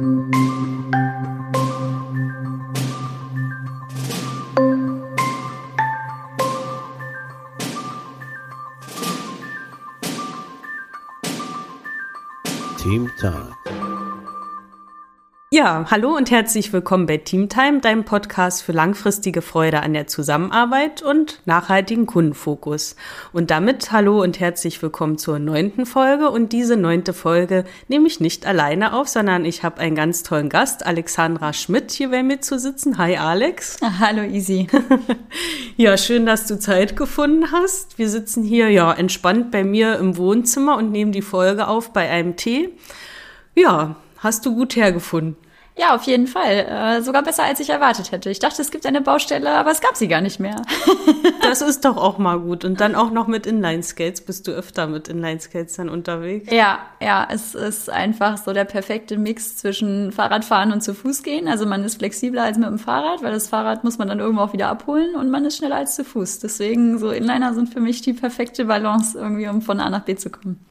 Team Talk. Ja, hallo und herzlich willkommen bei Teamtime, deinem Podcast für langfristige Freude an der Zusammenarbeit und nachhaltigen Kundenfokus. Und damit hallo und herzlich willkommen zur neunten Folge. Und diese neunte Folge nehme ich nicht alleine auf, sondern ich habe einen ganz tollen Gast, Alexandra Schmidt, hier bei mir zu sitzen. Hi Alex. Ah, hallo Easy. ja, schön, dass du Zeit gefunden hast. Wir sitzen hier ja entspannt bei mir im Wohnzimmer und nehmen die Folge auf bei einem Tee. Ja, Hast du gut hergefunden? Ja, auf jeden Fall. Äh, sogar besser, als ich erwartet hätte. Ich dachte, es gibt eine Baustelle, aber es gab sie gar nicht mehr. das ist doch auch mal gut. Und dann auch noch mit Inline-Skates. Bist du öfter mit Inline-Skates dann unterwegs? Ja, ja. Es ist einfach so der perfekte Mix zwischen Fahrradfahren und zu Fuß gehen. Also man ist flexibler als mit dem Fahrrad, weil das Fahrrad muss man dann irgendwo auch wieder abholen und man ist schneller als zu Fuß. Deswegen so Inliner sind für mich die perfekte Balance irgendwie, um von A nach B zu kommen.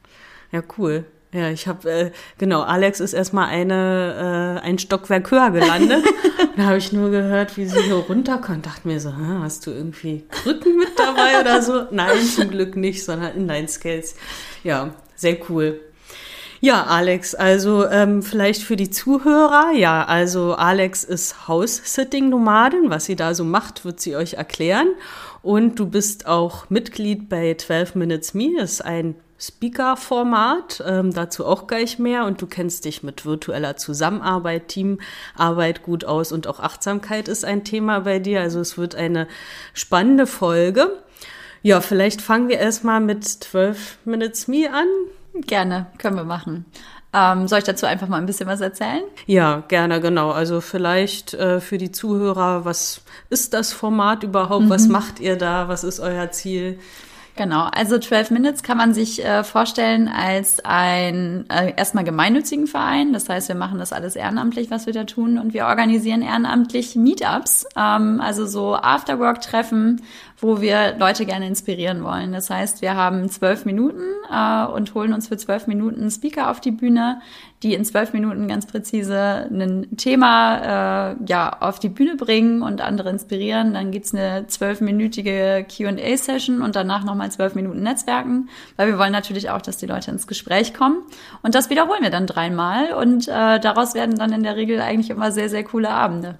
Ja, cool. Ja, ich habe äh, genau. Alex ist erstmal eine äh, ein Stockwerk höher gelandet. da habe ich nur gehört, wie sie hier runterkommt. Dachte mir so, hast du irgendwie Krücken mit dabei oder so? Nein, zum Glück nicht, sondern Inline Skates. Ja, sehr cool. Ja, Alex, also ähm, vielleicht für die Zuhörer, ja, also Alex ist House-Sitting-Nomadin. Was sie da so macht, wird sie euch erklären. Und du bist auch Mitglied bei 12 Minutes Me, ist ein Speaker-Format, ähm, dazu auch gleich mehr. Und du kennst dich mit virtueller Zusammenarbeit, Teamarbeit gut aus und auch Achtsamkeit ist ein Thema bei dir. Also es wird eine spannende Folge. Ja, vielleicht fangen wir erstmal mit 12 Minutes Me an. Gerne, können wir machen. Ähm, soll ich dazu einfach mal ein bisschen was erzählen? Ja, gerne, genau. Also vielleicht äh, für die Zuhörer, was ist das Format überhaupt? Mhm. Was macht ihr da? Was ist euer Ziel? Genau, also 12 Minutes kann man sich äh, vorstellen als ein äh, erstmal gemeinnützigen Verein. Das heißt, wir machen das alles ehrenamtlich, was wir da tun. Und wir organisieren ehrenamtlich Meetups, ähm, also so Afterwork-Treffen, wo wir Leute gerne inspirieren wollen. Das heißt, wir haben zwölf Minuten äh, und holen uns für zwölf Minuten Speaker auf die Bühne, die in zwölf Minuten ganz präzise ein Thema äh, ja auf die Bühne bringen und andere inspirieren. Dann gibt's eine zwölfminütige Q&A-Session und danach nochmal zwölf Minuten Netzwerken, weil wir wollen natürlich auch, dass die Leute ins Gespräch kommen. Und das wiederholen wir dann dreimal und äh, daraus werden dann in der Regel eigentlich immer sehr, sehr coole Abende.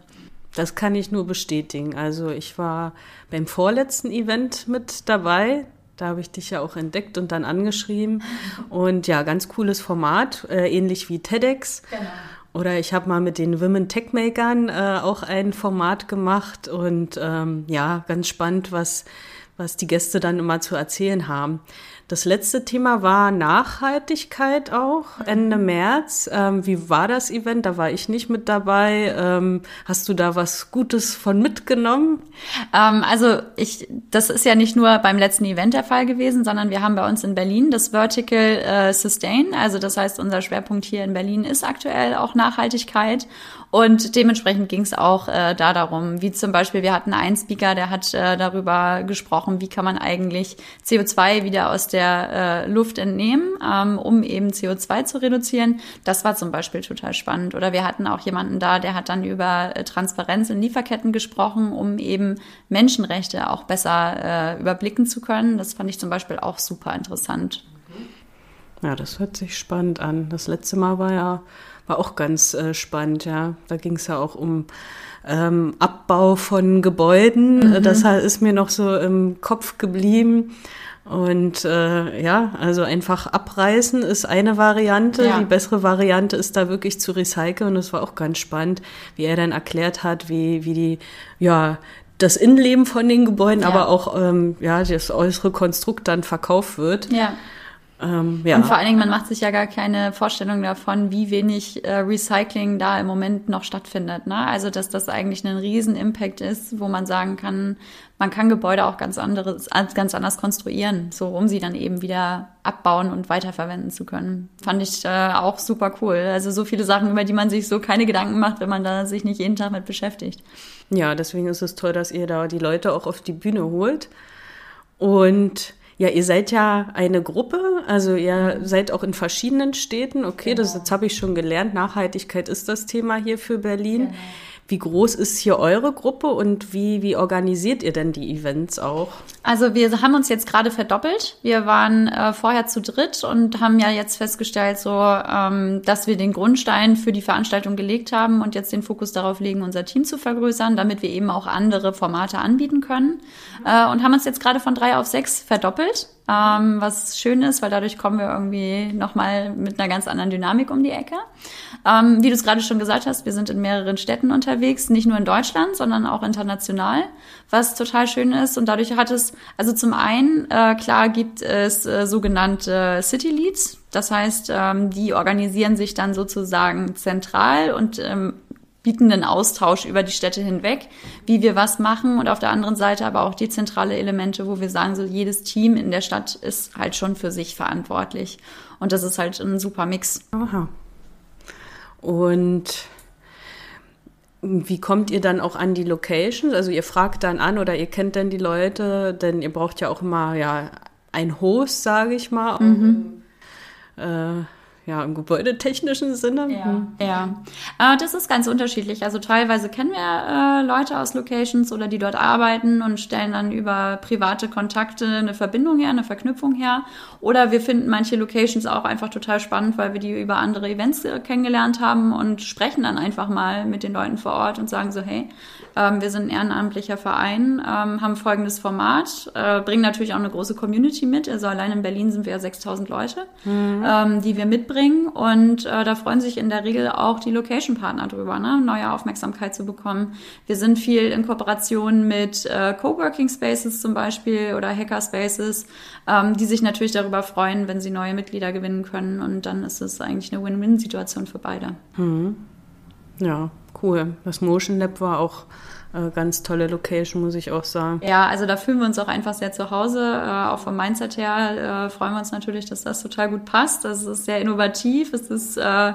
Das kann ich nur bestätigen. Also ich war beim vorletzten Event mit dabei. Da habe ich dich ja auch entdeckt und dann angeschrieben. Und ja, ganz cooles Format, äh, ähnlich wie TEDx. Genau. Oder ich habe mal mit den Women Tech Makern äh, auch ein Format gemacht und ähm, ja, ganz spannend, was, was die Gäste dann immer zu erzählen haben. Das letzte Thema war Nachhaltigkeit auch, Ende mhm. März. Ähm, wie war das Event? Da war ich nicht mit dabei. Ähm, hast du da was Gutes von mitgenommen? Ähm, also ich, das ist ja nicht nur beim letzten Event der Fall gewesen, sondern wir haben bei uns in Berlin das Vertical äh, Sustain. Also das heißt, unser Schwerpunkt hier in Berlin ist aktuell auch Nachhaltigkeit. Und dementsprechend ging es auch äh, da darum, wie zum Beispiel, wir hatten einen Speaker, der hat äh, darüber gesprochen, wie kann man eigentlich CO2 wieder aus der äh, Luft entnehmen, ähm, um eben CO2 zu reduzieren. Das war zum Beispiel total spannend. Oder wir hatten auch jemanden da, der hat dann über äh, Transparenz in Lieferketten gesprochen, um eben Menschenrechte auch besser äh, überblicken zu können. Das fand ich zum Beispiel auch super interessant. Ja, das hört sich spannend an. Das letzte Mal war ja war auch ganz äh, spannend, ja. Da ging es ja auch um ähm, Abbau von Gebäuden. Mhm. Das ist mir noch so im Kopf geblieben. Und äh, ja, also einfach abreißen ist eine Variante. Ja. Die bessere Variante ist da wirklich zu recyceln. Und es war auch ganz spannend, wie er dann erklärt hat, wie, wie die, ja, das Innenleben von den Gebäuden, ja. aber auch ähm, ja, das äußere Konstrukt dann verkauft wird. Ja. Ähm, ja. Und vor allen Dingen, man macht sich ja gar keine Vorstellung davon, wie wenig äh, Recycling da im Moment noch stattfindet. Ne? Also, dass das eigentlich ein riesen Impact ist, wo man sagen kann, man kann Gebäude auch ganz anderes, ganz anders konstruieren, so um sie dann eben wieder abbauen und weiterverwenden zu können. Fand ich äh, auch super cool. Also so viele Sachen, über die man sich so keine Gedanken macht, wenn man da sich nicht jeden Tag mit beschäftigt. Ja, deswegen ist es toll, dass ihr da die Leute auch auf die Bühne holt. Und Ja, ihr seid ja eine Gruppe, also ihr seid auch in verschiedenen Städten. Okay, genau. das, das habe ich schon gelernt. Nachhaltigkeit ist das Thema hier für Berlin. Genau. Wie groß ist hier eure Gruppe und wie, wie organisiert ihr denn die Events auch? Also wir haben uns jetzt gerade verdoppelt. Wir waren äh, vorher zu dritt und haben ja jetzt festgestellt, so, ähm, dass wir den Grundstein für die Veranstaltung gelegt haben und jetzt den Fokus darauf legen, unser Team zu vergrößern, damit wir eben auch andere Formate anbieten können. Äh, und haben uns jetzt gerade von drei auf sechs verdoppelt ähm, was schön ist, weil dadurch kommen wir irgendwie nochmal mit einer ganz anderen Dynamik um die Ecke. Ähm, wie du es gerade schon gesagt hast, wir sind in mehreren Städten unterwegs, nicht nur in Deutschland, sondern auch international, was total schön ist. Und dadurch hat es, also zum einen, äh, klar gibt es äh, sogenannte City Leads. Das heißt, ähm, die organisieren sich dann sozusagen zentral und ähm, bieten einen Austausch über die Städte hinweg, wie wir was machen und auf der anderen Seite aber auch dezentrale Elemente, wo wir sagen, so jedes Team in der Stadt ist halt schon für sich verantwortlich und das ist halt ein super Mix. Aha. Und wie kommt ihr dann auch an die Locations? Also ihr fragt dann an oder ihr kennt dann die Leute, denn ihr braucht ja auch immer ja ein Host, sage ich mal. Mhm. Äh, ja, im gebäudetechnischen Sinne. Ja, hm. ja. Äh, das ist ganz unterschiedlich. Also teilweise kennen wir äh, Leute aus Locations oder die dort arbeiten und stellen dann über private Kontakte eine Verbindung her, eine Verknüpfung her. Oder wir finden manche Locations auch einfach total spannend, weil wir die über andere Events äh, kennengelernt haben und sprechen dann einfach mal mit den Leuten vor Ort und sagen so, hey, ähm, wir sind ein ehrenamtlicher Verein, ähm, haben folgendes Format, äh, bringen natürlich auch eine große Community mit. Also allein in Berlin sind wir ja 6000 Leute, mhm. ähm, die wir mitbringen. Und äh, da freuen sich in der Regel auch die Location-Partner drüber, ne? neue Aufmerksamkeit zu bekommen. Wir sind viel in Kooperation mit äh, Coworking Spaces zum Beispiel oder Hacker Spaces, ähm, die sich natürlich darüber freuen, wenn sie neue Mitglieder gewinnen können. Und dann ist es eigentlich eine Win-Win-Situation für beide. Mhm. Ja, cool. Das Motion Lab war auch äh, ganz tolle Location, muss ich auch sagen. Ja, also da fühlen wir uns auch einfach sehr zu Hause. Äh, auch vom Mindset her äh, freuen wir uns natürlich, dass das total gut passt. Das ist sehr innovativ. Es ist äh,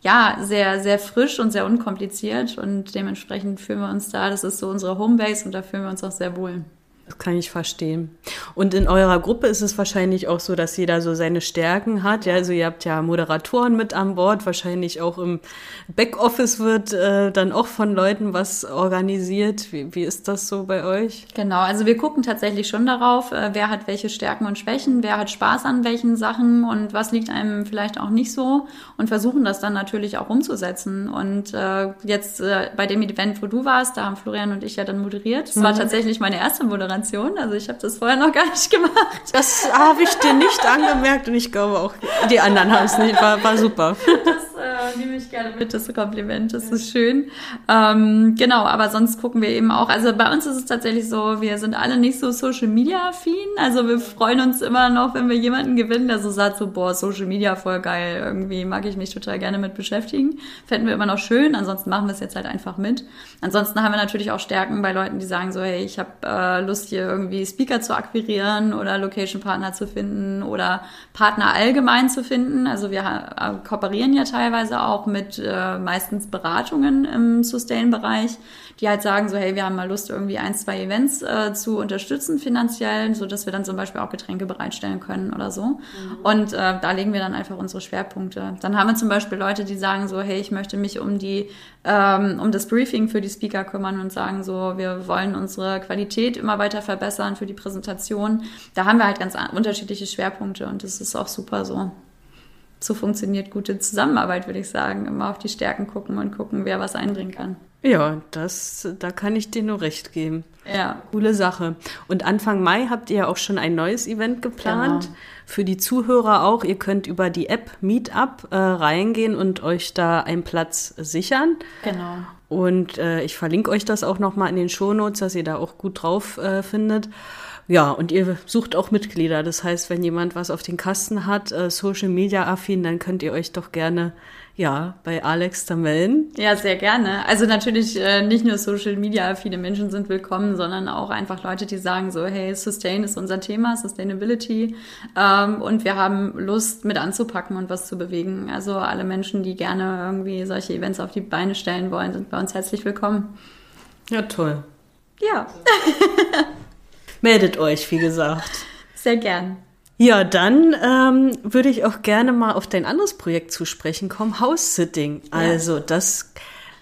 ja sehr, sehr frisch und sehr unkompliziert und dementsprechend fühlen wir uns da. Das ist so unsere Homebase und da fühlen wir uns auch sehr wohl. Das kann ich verstehen. Und in eurer Gruppe ist es wahrscheinlich auch so, dass jeder so seine Stärken hat. Ja, also ihr habt ja Moderatoren mit an Bord. Wahrscheinlich auch im Backoffice wird äh, dann auch von Leuten was organisiert. Wie, wie ist das so bei euch? Genau, also wir gucken tatsächlich schon darauf, äh, wer hat welche Stärken und Schwächen, wer hat Spaß an welchen Sachen und was liegt einem vielleicht auch nicht so und versuchen das dann natürlich auch umzusetzen. Und äh, jetzt äh, bei dem Event, wo du warst, da haben Florian und ich ja dann moderiert. Das mhm. war tatsächlich meine erste Moderation Moderation. Also ich habe das vorher noch gar nicht gemacht. Das habe ich dir nicht angemerkt und ich glaube auch die anderen haben es nicht. War, war super. Das äh, nehme ich gerne mit, das Kompliment. Das ist schön. Ähm, genau, aber sonst gucken wir eben auch. Also bei uns ist es tatsächlich so, wir sind alle nicht so Social Media affin. Also wir freuen uns immer noch, wenn wir jemanden gewinnen, der so sagt, so boah, Social Media voll geil. Irgendwie mag ich mich total gerne mit beschäftigen. Fänden wir immer noch schön. Ansonsten machen wir es jetzt halt einfach mit. Ansonsten haben wir natürlich auch Stärken bei Leuten, die sagen so, hey, ich habe äh, Lust Lust, hier irgendwie Speaker zu akquirieren oder Location-Partner zu finden oder Partner allgemein zu finden. Also wir äh, kooperieren ja teilweise auch mit äh, meistens Beratungen im Sustain-Bereich, die halt sagen so, hey, wir haben mal Lust, irgendwie ein, zwei Events äh, zu unterstützen finanziell, so dass wir dann zum Beispiel auch Getränke bereitstellen können oder so. Mhm. Und äh, da legen wir dann einfach unsere Schwerpunkte. Dann haben wir zum Beispiel Leute, die sagen so, hey, ich möchte mich um die, ähm, um das Briefing für die Speaker kümmern und sagen so, wir wollen unsere Qualität immer weiter verbessern für die Präsentation. Da haben wir halt ganz unterschiedliche Schwerpunkte und das ist auch super so so funktioniert gute Zusammenarbeit, würde ich sagen. Immer auf die Stärken gucken und gucken, wer was einbringen kann. Ja, das, da kann ich dir nur recht geben. Ja. Coole Sache. Und Anfang Mai habt ihr ja auch schon ein neues Event geplant. Genau. Für die Zuhörer auch. Ihr könnt über die App Meetup äh, reingehen und euch da einen Platz sichern. Genau. Und äh, ich verlinke euch das auch nochmal in den Shownotes, dass ihr da auch gut drauf äh, findet. Ja, und ihr sucht auch Mitglieder. Das heißt, wenn jemand was auf den Kasten hat, äh, Social Media affin, dann könnt ihr euch doch gerne ja, bei Alex da melden. Ja, sehr gerne. Also natürlich äh, nicht nur Social Media, viele Menschen sind willkommen, sondern auch einfach Leute, die sagen so, hey, Sustain ist unser Thema, Sustainability. Ähm, und wir haben Lust, mit anzupacken und was zu bewegen. Also alle Menschen, die gerne irgendwie solche Events auf die Beine stellen wollen, sind bei uns herzlich willkommen. Ja, toll. Ja. Meldet euch, wie gesagt. Sehr gern. Ja, dann ähm, würde ich auch gerne mal auf dein anderes Projekt zu sprechen kommen, House-Sitting. Also das,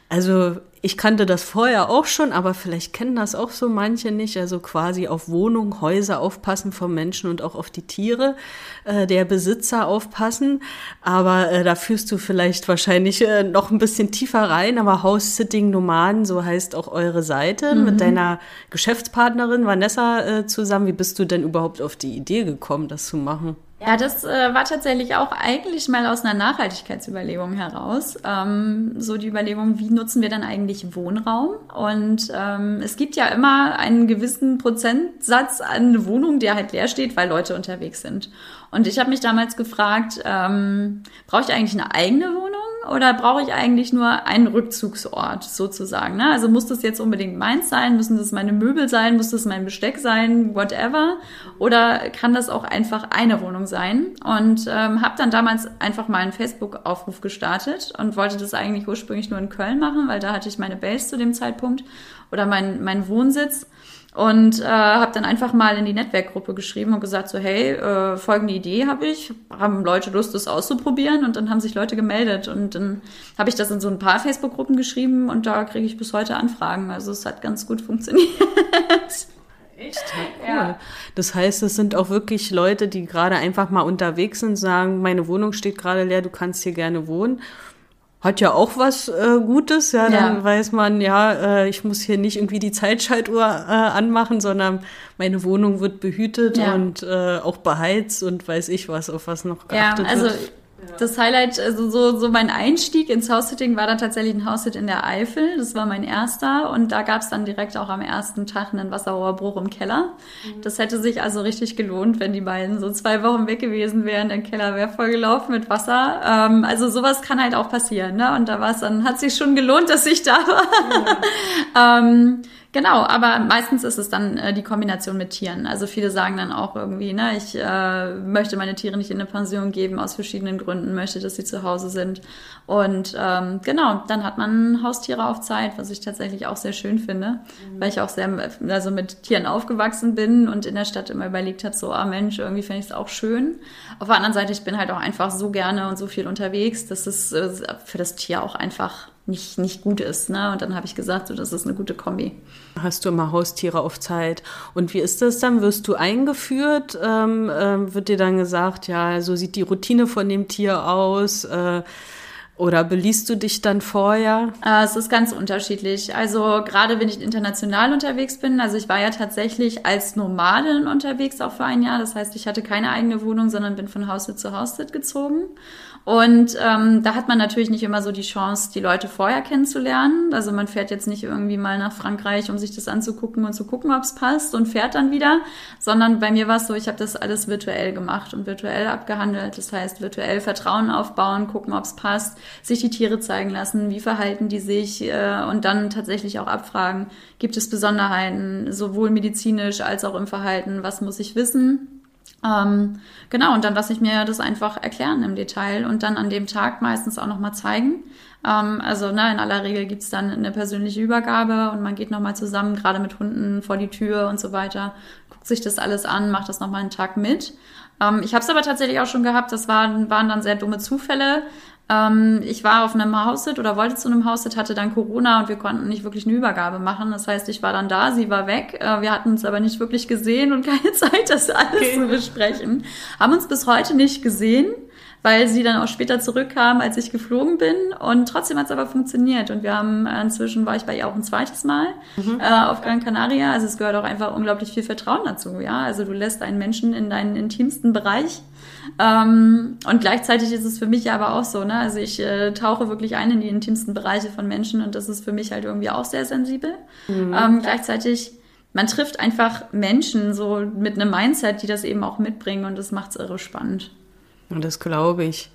also ich kannte das vorher auch schon, aber vielleicht kennen das auch so manche nicht. Also quasi auf Wohnungen, Häuser aufpassen von Menschen und auch auf die Tiere äh, der Besitzer aufpassen. Aber äh, da führst du vielleicht wahrscheinlich äh, noch ein bisschen tiefer rein. Aber House-Sitting Nomaden, so heißt auch eure Seite, mhm. mit deiner Geschäftspartnerin Vanessa äh, zusammen. Wie bist du denn überhaupt auf die Idee gekommen, das zu machen? Ja, das äh, war tatsächlich auch eigentlich mal aus einer Nachhaltigkeitsüberlegung heraus. Ähm, so die Überlegung, wie nutzen wir dann eigentlich Wohnraum? Und ähm, es gibt ja immer einen gewissen Prozentsatz an Wohnungen, der halt leer steht, weil Leute unterwegs sind. Und ich habe mich damals gefragt, ähm, brauche ich eigentlich eine eigene Wohnung? oder brauche ich eigentlich nur einen Rückzugsort sozusagen? Ne? Also muss das jetzt unbedingt meins sein? Müssen das meine Möbel sein? Muss das mein Besteck sein? Whatever? Oder kann das auch einfach eine Wohnung sein? Und ähm, habe dann damals einfach mal einen Facebook-Aufruf gestartet und wollte das eigentlich ursprünglich nur in Köln machen, weil da hatte ich meine Base zu dem Zeitpunkt oder mein, mein Wohnsitz. Und äh, habe dann einfach mal in die Netzwerkgruppe geschrieben und gesagt so, hey, äh, folgende Idee habe ich, haben Leute Lust, das auszuprobieren? Und dann haben sich Leute gemeldet und dann habe ich das in so ein paar Facebook-Gruppen geschrieben und da kriege ich bis heute Anfragen. Also es hat ganz gut funktioniert. Echt? Cool. Ja. Das heißt, es sind auch wirklich Leute, die gerade einfach mal unterwegs sind, sagen, meine Wohnung steht gerade leer, du kannst hier gerne wohnen hat ja auch was äh, Gutes, ja, dann ja. weiß man, ja, äh, ich muss hier nicht irgendwie die Zeitschaltuhr äh, anmachen, sondern meine Wohnung wird behütet ja. und äh, auch beheizt und weiß ich was, auf was noch geachtet ja, also wird. Das Highlight, also so, so mein Einstieg ins House-Sitting war dann tatsächlich ein House-Sit in der Eifel. Das war mein erster. Und da gab es dann direkt auch am ersten Tag einen Wasserrohrbruch im Keller. Mhm. Das hätte sich also richtig gelohnt, wenn die beiden so zwei Wochen weg gewesen wären. Der Keller wäre vollgelaufen mit Wasser. Ähm, also sowas kann halt auch passieren. Ne? Und da war es dann, hat sich schon gelohnt, dass ich da war. Ja. ähm, Genau, aber meistens ist es dann äh, die Kombination mit Tieren. Also viele sagen dann auch irgendwie, ne, ich äh, möchte meine Tiere nicht in eine Pension geben aus verschiedenen Gründen, möchte, dass sie zu Hause sind. Und ähm, genau, dann hat man Haustiere auf Zeit, was ich tatsächlich auch sehr schön finde, mhm. weil ich auch sehr also mit Tieren aufgewachsen bin und in der Stadt immer überlegt habe, so, ah Mensch, irgendwie finde ich es auch schön. Auf der anderen Seite, ich bin halt auch einfach so gerne und so viel unterwegs, dass es äh, für das Tier auch einfach nicht, nicht gut ist. Ne? Und dann habe ich gesagt, so, das ist eine gute Kombi. Hast du immer Haustiere auf Zeit? Und wie ist das dann? Wirst du eingeführt? Ähm, äh, wird dir dann gesagt, ja, so sieht die Routine von dem Tier aus? Äh, oder beliest du dich dann vorher? Äh, es ist ganz unterschiedlich. Also gerade wenn ich international unterwegs bin, also ich war ja tatsächlich als Nomadin unterwegs auch für ein Jahr. Das heißt, ich hatte keine eigene Wohnung, sondern bin von Haus zu Haus gezogen. Und ähm, da hat man natürlich nicht immer so die Chance, die Leute vorher kennenzulernen. Also man fährt jetzt nicht irgendwie mal nach Frankreich, um sich das anzugucken und zu gucken, ob es passt und fährt dann wieder, sondern bei mir war es so, ich habe das alles virtuell gemacht und virtuell abgehandelt. Das heißt, virtuell Vertrauen aufbauen, gucken, ob es passt, sich die Tiere zeigen lassen, wie verhalten die sich äh, und dann tatsächlich auch abfragen, gibt es Besonderheiten, sowohl medizinisch als auch im Verhalten, was muss ich wissen ähm, genau, und dann lasse ich mir das einfach erklären im Detail und dann an dem Tag meistens auch nochmal zeigen. Ähm, also ne, in aller Regel gibt's dann eine persönliche Übergabe und man geht nochmal zusammen, gerade mit Hunden vor die Tür und so weiter, guckt sich das alles an, macht das nochmal einen Tag mit. Ähm, ich habe es aber tatsächlich auch schon gehabt, das waren, waren dann sehr dumme Zufälle. Ähm, ich war auf einem Haussit oder wollte zu einem Haussit, hatte dann Corona und wir konnten nicht wirklich eine Übergabe machen. Das heißt, ich war dann da, sie war weg. Äh, wir hatten uns aber nicht wirklich gesehen und keine Zeit, das alles okay. zu besprechen. Haben uns bis heute nicht gesehen, weil sie dann auch später zurückkam, als ich geflogen bin. Und trotzdem hat es aber funktioniert. Und wir haben äh, inzwischen war ich bei ihr auch ein zweites Mal mhm. äh, auf Gran Canaria. Also es gehört auch einfach unglaublich viel Vertrauen dazu. Ja, also du lässt einen Menschen in deinen intimsten Bereich ähm, und gleichzeitig ist es für mich aber auch so, ne? Also ich äh, tauche wirklich ein in die intimsten Bereiche von Menschen und das ist für mich halt irgendwie auch sehr sensibel. Mhm. Ähm, gleichzeitig, man trifft einfach Menschen so mit einem Mindset, die das eben auch mitbringen und das macht es irre spannend. Und das glaube ich.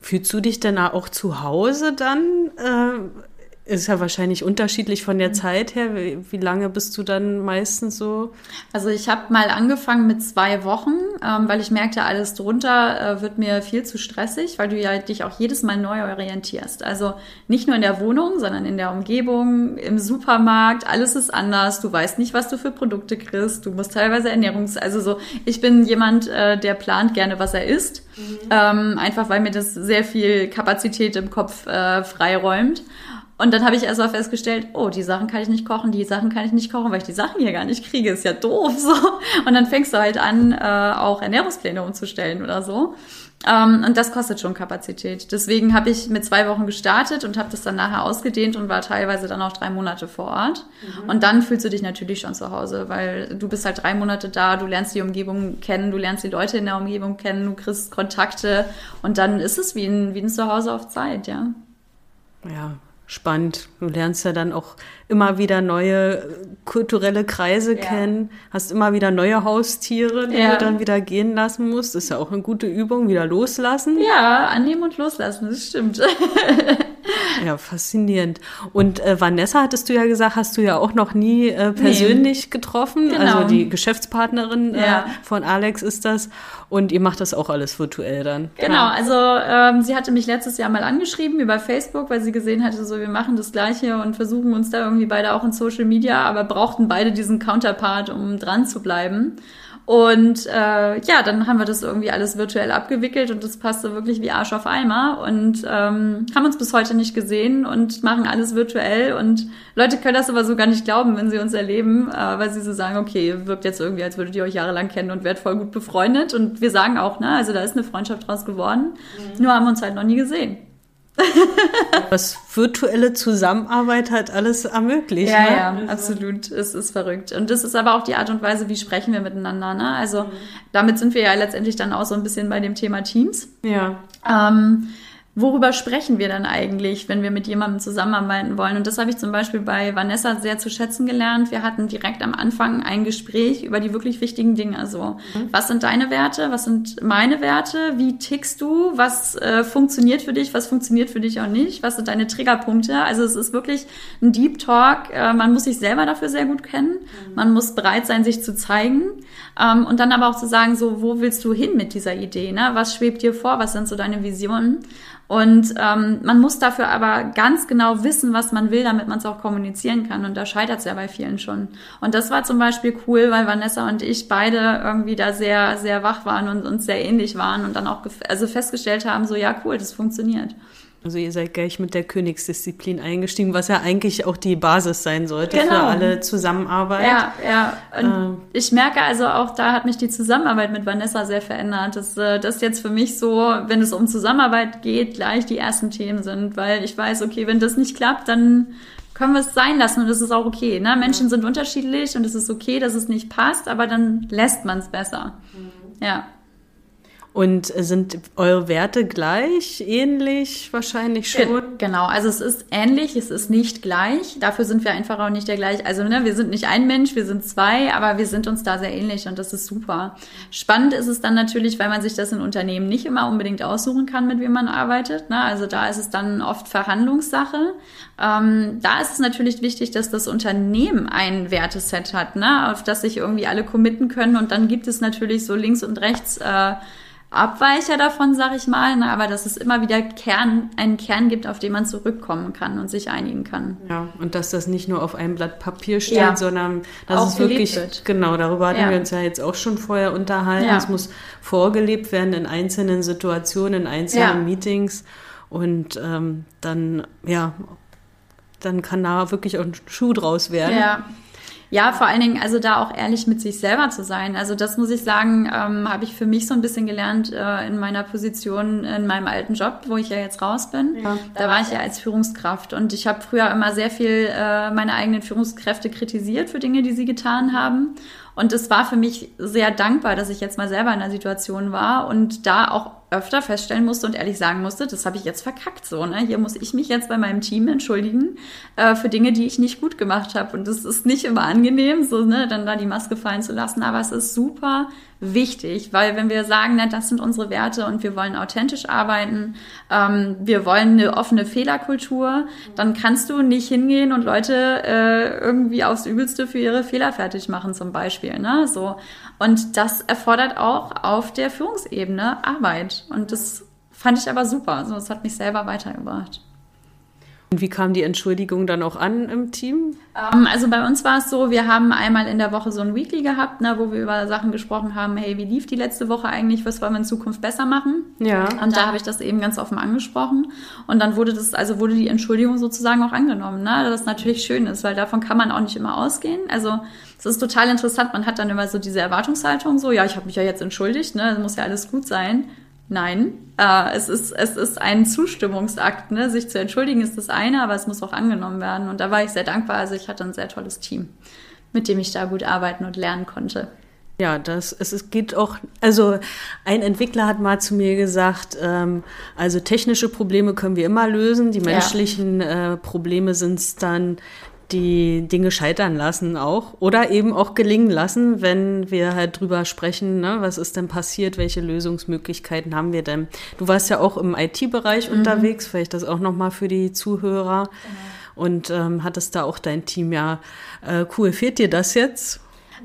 Fühlst du dich denn auch zu Hause dann? Äh ist ja wahrscheinlich unterschiedlich von der Zeit her. Wie, wie lange bist du dann meistens so? Also ich habe mal angefangen mit zwei Wochen, ähm, weil ich merkte, alles drunter äh, wird mir viel zu stressig, weil du ja dich auch jedes Mal neu orientierst. Also nicht nur in der Wohnung, sondern in der Umgebung, im Supermarkt, alles ist anders. Du weißt nicht, was du für Produkte kriegst. Du musst teilweise Ernährungs... Also so, ich bin jemand, äh, der plant gerne, was er isst. Mhm. Ähm, einfach weil mir das sehr viel Kapazität im Kopf äh, freiräumt. Und dann habe ich erst mal festgestellt, oh, die Sachen kann ich nicht kochen, die Sachen kann ich nicht kochen, weil ich die Sachen hier gar nicht kriege. Ist ja doof so. Und dann fängst du halt an, äh, auch Ernährungspläne umzustellen oder so. Ähm, und das kostet schon Kapazität. Deswegen habe ich mit zwei Wochen gestartet und habe das dann nachher ausgedehnt und war teilweise dann auch drei Monate vor Ort. Mhm. Und dann fühlst du dich natürlich schon zu Hause, weil du bist halt drei Monate da, du lernst die Umgebung kennen, du lernst die Leute in der Umgebung kennen, du kriegst Kontakte und dann ist es wie ein, wie ein Zuhause auf Zeit, ja. Ja, spannend. Du lernst ja dann auch immer wieder neue äh, kulturelle Kreise ja. kennen, hast immer wieder neue Haustiere, die ja. du dann wieder gehen lassen musst. Ist ja auch eine gute Übung, wieder loslassen. Ja, annehmen und loslassen, das stimmt. Ja, faszinierend. Und äh, Vanessa, hattest du ja gesagt, hast du ja auch noch nie äh, persönlich nee. getroffen. Genau. Also die Geschäftspartnerin äh, ja. äh, von Alex ist das. Und ihr macht das auch alles virtuell dann. Genau, also ähm, sie hatte mich letztes Jahr mal angeschrieben über Facebook, weil sie gesehen hatte, so wir machen das Gleiche und versuchen uns da irgendwie beide auch in Social Media, aber brauchten beide diesen Counterpart, um dran zu bleiben. Und äh, ja, dann haben wir das irgendwie alles virtuell abgewickelt und das passte wirklich wie Arsch auf Eimer und ähm, haben uns bis heute nicht gesehen und machen alles virtuell und Leute können das aber so gar nicht glauben, wenn sie uns erleben, äh, weil sie so sagen, okay, wirkt jetzt irgendwie, als würdet ihr euch jahrelang kennen und werdet voll gut befreundet und wir sagen auch, ne, also da ist eine Freundschaft draus geworden, mhm. nur haben wir uns halt noch nie gesehen. Was virtuelle Zusammenarbeit hat alles ermöglicht. Ja, ne? ja, also. absolut. Es ist verrückt. Und das ist aber auch die Art und Weise, wie sprechen wir miteinander. Ne? Also mhm. damit sind wir ja letztendlich dann auch so ein bisschen bei dem Thema Teams. Ja. Ähm, worüber sprechen wir dann eigentlich, wenn wir mit jemandem zusammenarbeiten wollen? Und das habe ich zum Beispiel bei Vanessa sehr zu schätzen gelernt. Wir hatten direkt am Anfang ein Gespräch über die wirklich wichtigen Dinge. Also, mhm. was sind deine Werte? Was sind meine Werte? Wie tickst du? Was äh, funktioniert für dich? Was funktioniert für dich auch nicht? Was sind deine Triggerpunkte? Also, es ist wirklich ein Deep Talk. Äh, man muss sich selber dafür sehr gut kennen. Mhm. Man muss bereit sein, sich zu zeigen. Ähm, und dann aber auch zu sagen, so, wo willst du hin mit dieser Idee? Ne? Was schwebt dir vor? Was sind so deine Visionen? Und ähm, man muss dafür aber ganz genau wissen, was man will, damit man es auch kommunizieren kann. Und da scheitert es ja bei vielen schon. Und das war zum Beispiel cool, weil Vanessa und ich beide irgendwie da sehr, sehr wach waren und uns sehr ähnlich waren und dann auch also festgestellt haben, so ja, cool, das funktioniert. Also ihr seid gleich mit der Königsdisziplin eingestiegen, was ja eigentlich auch die Basis sein sollte genau. für alle Zusammenarbeit. Ja, ja. Und ähm. ich merke also auch, da hat mich die Zusammenarbeit mit Vanessa sehr verändert. Dass äh, das jetzt für mich so, wenn es um Zusammenarbeit geht, gleich die ersten Themen sind, weil ich weiß, okay, wenn das nicht klappt, dann können wir es sein lassen und das ist auch okay. Ne? Menschen sind unterschiedlich und es ist okay, dass es nicht passt, aber dann lässt man es besser. Mhm. Ja. Und sind eure Werte gleich, ähnlich wahrscheinlich schon? Genau, also es ist ähnlich, es ist nicht gleich. Dafür sind wir einfach auch nicht der gleich. Also ne, wir sind nicht ein Mensch, wir sind zwei, aber wir sind uns da sehr ähnlich und das ist super. Spannend ist es dann natürlich, weil man sich das in Unternehmen nicht immer unbedingt aussuchen kann, mit wem man arbeitet. Ne? Also da ist es dann oft Verhandlungssache. Ähm, da ist es natürlich wichtig, dass das Unternehmen ein Werteset hat, ne? auf das sich irgendwie alle committen können. Und dann gibt es natürlich so links und rechts äh, Abweicher davon, sag ich mal, ne? aber dass es immer wieder Kern, einen Kern gibt, auf den man zurückkommen kann und sich einigen kann. Ja, und dass das nicht nur auf einem Blatt Papier steht, ja. sondern dass auch es wirklich, wird. genau, darüber hatten ja. wir uns ja jetzt auch schon vorher unterhalten. Es muss vorgelebt werden in einzelnen Situationen, in einzelnen Meetings und ähm, dann, ja, dann kann da wirklich auch ein Schuh draus werden. Ja. Ja, vor allen Dingen, also da auch ehrlich mit sich selber zu sein. Also das muss ich sagen, ähm, habe ich für mich so ein bisschen gelernt äh, in meiner Position in meinem alten Job, wo ich ja jetzt raus bin. Ja, da war ich ja als Führungskraft und ich habe früher immer sehr viel äh, meine eigenen Führungskräfte kritisiert für Dinge, die sie getan haben. Und es war für mich sehr dankbar, dass ich jetzt mal selber in der Situation war und da auch öfter feststellen musste und ehrlich sagen musste, das habe ich jetzt verkackt so. Ne? Hier muss ich mich jetzt bei meinem Team entschuldigen äh, für Dinge, die ich nicht gut gemacht habe. Und das ist nicht immer angenehm, so ne, dann da die Maske fallen zu lassen, aber es ist super wichtig, weil wenn wir sagen, na, das sind unsere Werte und wir wollen authentisch arbeiten, ähm, wir wollen eine offene Fehlerkultur, dann kannst du nicht hingehen und Leute äh, irgendwie aufs Übelste für ihre Fehler fertig machen zum Beispiel. Ne? So. Und das erfordert auch auf der Führungsebene Arbeit. Und das fand ich aber super. Also das hat mich selber weitergebracht. Und wie kam die Entschuldigung dann auch an im Team? Ähm, also bei uns war es so, wir haben einmal in der Woche so ein Weekly gehabt, ne, wo wir über Sachen gesprochen haben, hey, wie lief die letzte Woche eigentlich, was wollen wir in Zukunft besser machen? Ja. Und da habe ich das eben ganz offen angesprochen. Und dann wurde das, also wurde die Entschuldigung sozusagen auch angenommen, ne? Das natürlich schön ist, weil davon kann man auch nicht immer ausgehen. Also es ist total interessant, man hat dann immer so diese Erwartungshaltung, so, ja, ich habe mich ja jetzt entschuldigt, ne, muss ja alles gut sein. Nein, äh, es, ist, es ist ein Zustimmungsakt. Ne? Sich zu entschuldigen ist das eine, aber es muss auch angenommen werden. Und da war ich sehr dankbar. Also ich hatte ein sehr tolles Team, mit dem ich da gut arbeiten und lernen konnte. Ja, das es, es geht auch, also ein Entwickler hat mal zu mir gesagt, ähm, also technische Probleme können wir immer lösen, die menschlichen ja. äh, Probleme sind es dann, die Dinge scheitern lassen auch oder eben auch gelingen lassen, wenn wir halt drüber sprechen, ne, was ist denn passiert, welche Lösungsmöglichkeiten haben wir denn. Du warst ja auch im IT-Bereich mhm. unterwegs, vielleicht das auch nochmal für die Zuhörer genau. und ähm, hattest da auch dein Team ja äh, cool. Fehlt dir das jetzt?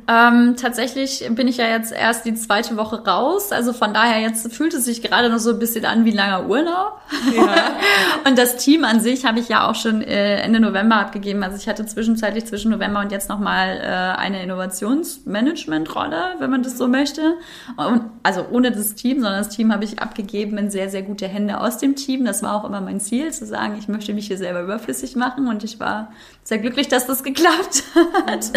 Ähm, tatsächlich bin ich ja jetzt erst die zweite Woche raus. Also von daher jetzt fühlt es sich gerade noch so ein bisschen an wie langer Urlaub. Ja. und das Team an sich habe ich ja auch schon äh, Ende November abgegeben. Also ich hatte zwischenzeitlich zwischen November und jetzt nochmal äh, eine Innovationsmanagement-Rolle, wenn man das so möchte. Und, also ohne das Team, sondern das Team habe ich abgegeben in sehr, sehr gute Hände aus dem Team. Das war auch immer mein Ziel, zu sagen, ich möchte mich hier selber überflüssig machen. Und ich war sehr glücklich, dass das geklappt hat.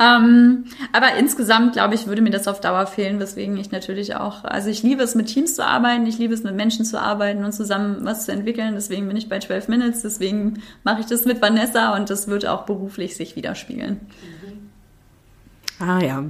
ähm, aber insgesamt, glaube ich, würde mir das auf Dauer fehlen, weswegen ich natürlich auch, also ich liebe es, mit Teams zu arbeiten, ich liebe es, mit Menschen zu arbeiten und zusammen was zu entwickeln. Deswegen bin ich bei 12 Minutes, deswegen mache ich das mit Vanessa und das wird auch beruflich sich widerspiegeln. Ah ja,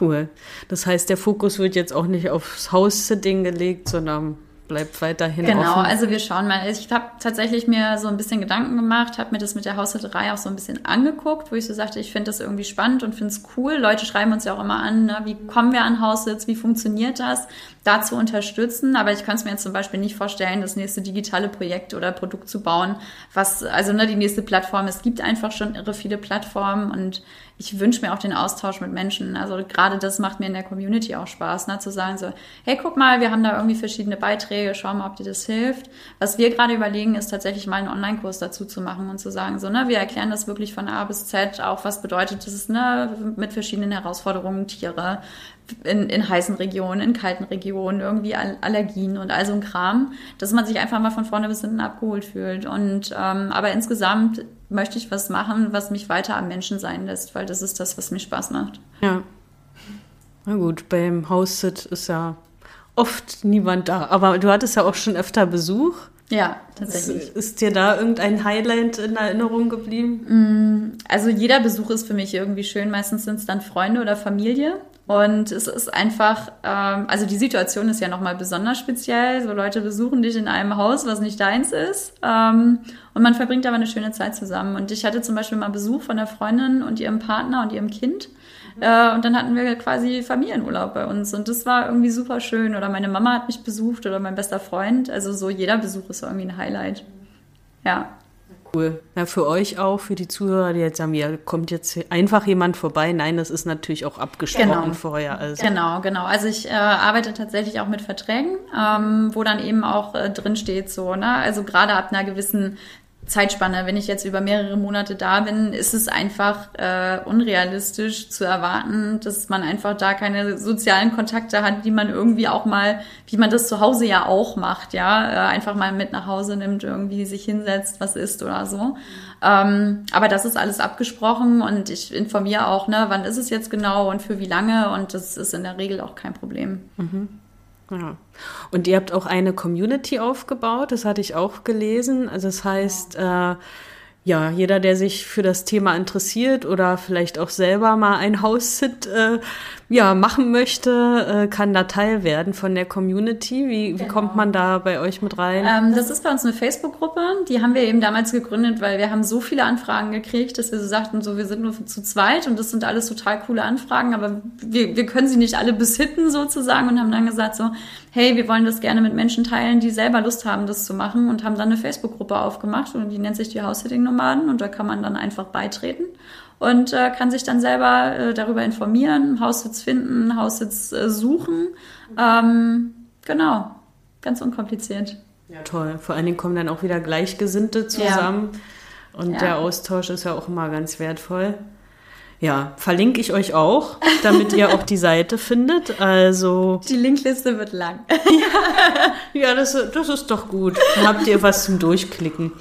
cool. Das heißt, der Fokus wird jetzt auch nicht aufs House-Sitting gelegt, sondern bleibt weiterhin genau, offen. also wir schauen mal. Ich habe tatsächlich mir so ein bisschen Gedanken gemacht, habe mir das mit der Haushälterei auch so ein bisschen angeguckt, wo ich so sagte, ich finde das irgendwie spannend und finde es cool. Leute schreiben uns ja auch immer an, ne, wie kommen wir an Haussitz, wie funktioniert das, da zu unterstützen. Aber ich kann es mir jetzt zum Beispiel nicht vorstellen, das nächste digitale Projekt oder Produkt zu bauen, was, also ne, die nächste Plattform, es gibt einfach schon irre viele Plattformen und ich wünsche mir auch den Austausch mit Menschen. Also gerade das macht mir in der Community auch Spaß, ne? zu sagen so, hey, guck mal, wir haben da irgendwie verschiedene Beiträge, schau mal, ob dir das hilft. Was wir gerade überlegen, ist tatsächlich mal einen Online-Kurs dazu zu machen und zu sagen so, ne, wir erklären das wirklich von A bis Z, auch was bedeutet das, ne, mit verschiedenen Herausforderungen, Tiere, in, in heißen Regionen, in kalten Regionen, irgendwie Allergien und all so ein Kram, dass man sich einfach mal von vorne bis hinten abgeholt fühlt. Und ähm, aber insgesamt möchte ich was machen, was mich weiter am Menschen sein lässt, weil das ist das, was mir Spaß macht. Ja. Na gut, beim House-Sit ist ja oft niemand da, aber du hattest ja auch schon öfter Besuch. Ja, tatsächlich. Ist, ist, dir da irgendein Highlight in Erinnerung geblieben? Mm, also jeder Besuch ist für mich irgendwie schön. Meistens sind es dann Freunde oder Familie. Und es ist einfach, ähm, also die Situation ist ja nochmal besonders speziell. So Leute besuchen dich in einem Haus, was nicht deins ist. Ähm, und man verbringt aber eine schöne Zeit zusammen. Und ich hatte zum Beispiel mal Besuch von der Freundin und ihrem Partner und ihrem Kind. Äh, und dann hatten wir quasi Familienurlaub bei uns. Und das war irgendwie super schön. Oder meine Mama hat mich besucht oder mein bester Freund. Also so jeder Besuch ist irgendwie ein Highlight. Ja cool. Ja, für euch auch, für die Zuhörer, die jetzt sagen, ja, kommt jetzt einfach jemand vorbei. Nein, das ist natürlich auch abgesprochen genau. vorher. Also. Genau, genau. Also ich äh, arbeite tatsächlich auch mit Verträgen, ähm, wo dann eben auch äh, drin steht, so, ne? Also gerade ab einer gewissen Zeitspanne. Wenn ich jetzt über mehrere Monate da bin, ist es einfach äh, unrealistisch zu erwarten, dass man einfach da keine sozialen Kontakte hat, die man irgendwie auch mal, wie man das zu Hause ja auch macht, ja, äh, einfach mal mit nach Hause nimmt, irgendwie sich hinsetzt, was isst oder so. Ähm, aber das ist alles abgesprochen und ich informiere auch, ne, wann ist es jetzt genau und für wie lange und das ist in der Regel auch kein Problem. Mhm. Ja. Und ihr habt auch eine Community aufgebaut, das hatte ich auch gelesen. Also das heißt, äh, ja, jeder, der sich für das Thema interessiert oder vielleicht auch selber mal ein House-Sit äh, ja, machen möchte, äh, kann da Teil werden von der Community. Wie, genau. wie kommt man da bei euch mit rein? Ähm, das ist bei uns eine Facebook-Gruppe. Die haben wir eben damals gegründet, weil wir haben so viele Anfragen gekriegt, dass wir so sagten, so wir sind nur zu zweit und das sind alles total coole Anfragen, aber wir, wir können sie nicht alle beshitten sozusagen und haben dann gesagt so, hey, wir wollen das gerne mit Menschen teilen, die selber Lust haben, das zu machen und haben dann eine Facebook-Gruppe aufgemacht und die nennt sich die House-Sitting-Nomaden und da kann man dann einfach beitreten und äh, kann sich dann selber äh, darüber informieren, Haussitz finden, Haussitz äh, suchen. Ähm, genau, ganz unkompliziert. Ja, toll. Vor allen Dingen kommen dann auch wieder Gleichgesinnte zusammen. Ja. Und ja. der Austausch ist ja auch immer ganz wertvoll. Ja, verlinke ich euch auch, damit ihr auch die Seite findet. Also. Die Linkliste wird lang. ja, ja das, das ist doch gut. Dann habt ihr was zum Durchklicken.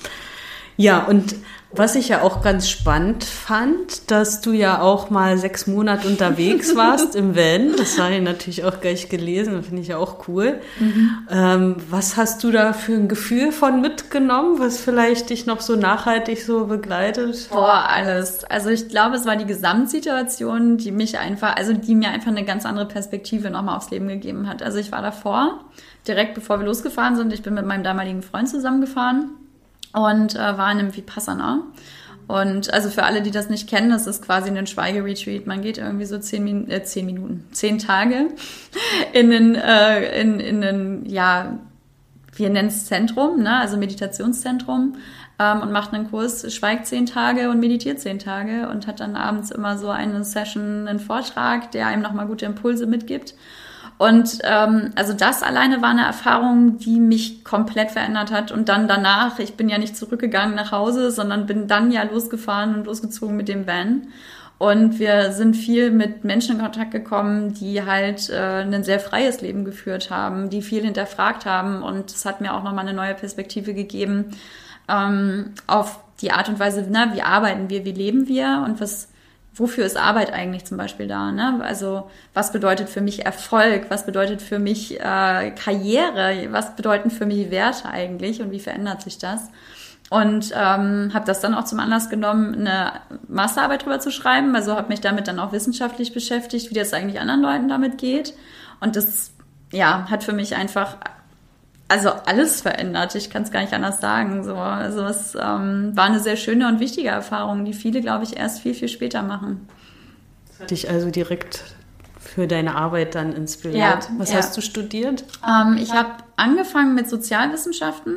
Ja, und was ich ja auch ganz spannend fand, dass du ja auch mal sechs Monate unterwegs warst im Van. Das habe ich natürlich auch gleich gelesen, finde ich ja auch cool. Mhm. Ähm, was hast du da für ein Gefühl von mitgenommen, was vielleicht dich noch so nachhaltig so begleitet? Boah, alles. Also ich glaube, es war die Gesamtsituation, die mich einfach, also die mir einfach eine ganz andere Perspektive nochmal aufs Leben gegeben hat. Also ich war davor, direkt bevor wir losgefahren sind, ich bin mit meinem damaligen Freund zusammengefahren und äh, war in einem Vipassana. Und also für alle, die das nicht kennen, das ist quasi ein Schweigeretreat. Man geht irgendwie so zehn, Min äh, zehn Minuten, zehn Tage in ein, äh, in, in ein, ja, wir nennen es Zentrum, ne? also Meditationszentrum ähm, und macht einen Kurs, schweigt zehn Tage und meditiert zehn Tage und hat dann abends immer so eine Session, einen Vortrag, der einem nochmal gute Impulse mitgibt. Und ähm, also das alleine war eine Erfahrung, die mich komplett verändert hat. Und dann danach, ich bin ja nicht zurückgegangen nach Hause, sondern bin dann ja losgefahren und losgezogen mit dem Van. Und wir sind viel mit Menschen in Kontakt gekommen, die halt äh, ein sehr freies Leben geführt haben, die viel hinterfragt haben. Und es hat mir auch nochmal eine neue Perspektive gegeben ähm, auf die Art und Weise, na, wie arbeiten wir, wie leben wir und was wofür ist Arbeit eigentlich zum Beispiel da? Ne? Also was bedeutet für mich Erfolg? Was bedeutet für mich äh, Karriere? Was bedeuten für mich Werte eigentlich und wie verändert sich das? Und ähm, habe das dann auch zum Anlass genommen, eine Masterarbeit drüber zu schreiben. Also habe mich damit dann auch wissenschaftlich beschäftigt, wie das eigentlich anderen Leuten damit geht. Und das ja, hat für mich einfach also alles verändert. Ich kann es gar nicht anders sagen. So, also es ähm, war eine sehr schöne und wichtige Erfahrung, die viele, glaube ich, erst viel, viel später machen. Dich also direkt für deine Arbeit dann inspiriert. Ja, Was ja. hast du studiert? Ähm, ich habe angefangen mit Sozialwissenschaften